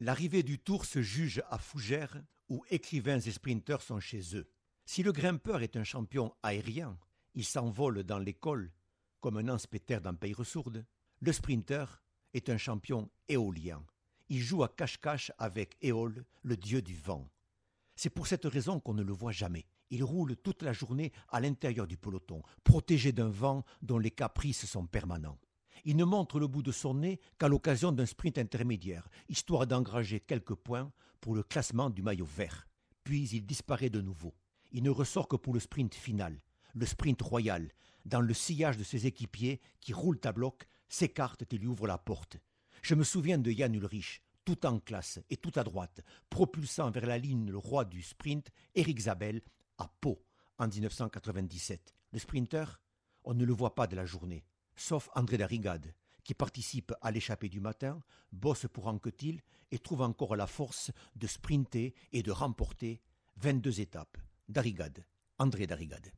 L'arrivée du Tour se juge à Fougères, où écrivains et sprinteurs sont chez eux. Si le grimpeur est un champion aérien, il s'envole dans l'école comme un anspéter dans Peyresourde, le sprinter est un champion éolien. Il joue à cache-cache avec Éole, le dieu du vent. C'est pour cette raison qu'on ne le voit jamais. Il roule toute la journée à l'intérieur du peloton, protégé d'un vent dont les caprices sont permanents. Il ne montre le bout de son nez qu'à l'occasion d'un sprint intermédiaire, histoire d'engranger quelques points pour le classement du maillot vert. Puis il disparaît de nouveau. Il ne ressort que pour le sprint final, le sprint royal, dans le sillage de ses équipiers qui roulent à bloc, s'écartent et lui ouvrent la porte. Je me souviens de Yann Ulrich, tout en classe et tout à droite, propulsant vers la ligne le roi du sprint, Eric Zabel, à Pau, en 1997. Le sprinter, on ne le voit pas de la journée, sauf André Darrigade, qui participe à l'échappée du matin, bosse pour Anquetil et trouve encore la force de sprinter et de remporter 22 étapes. Darrigade, André Darrigade.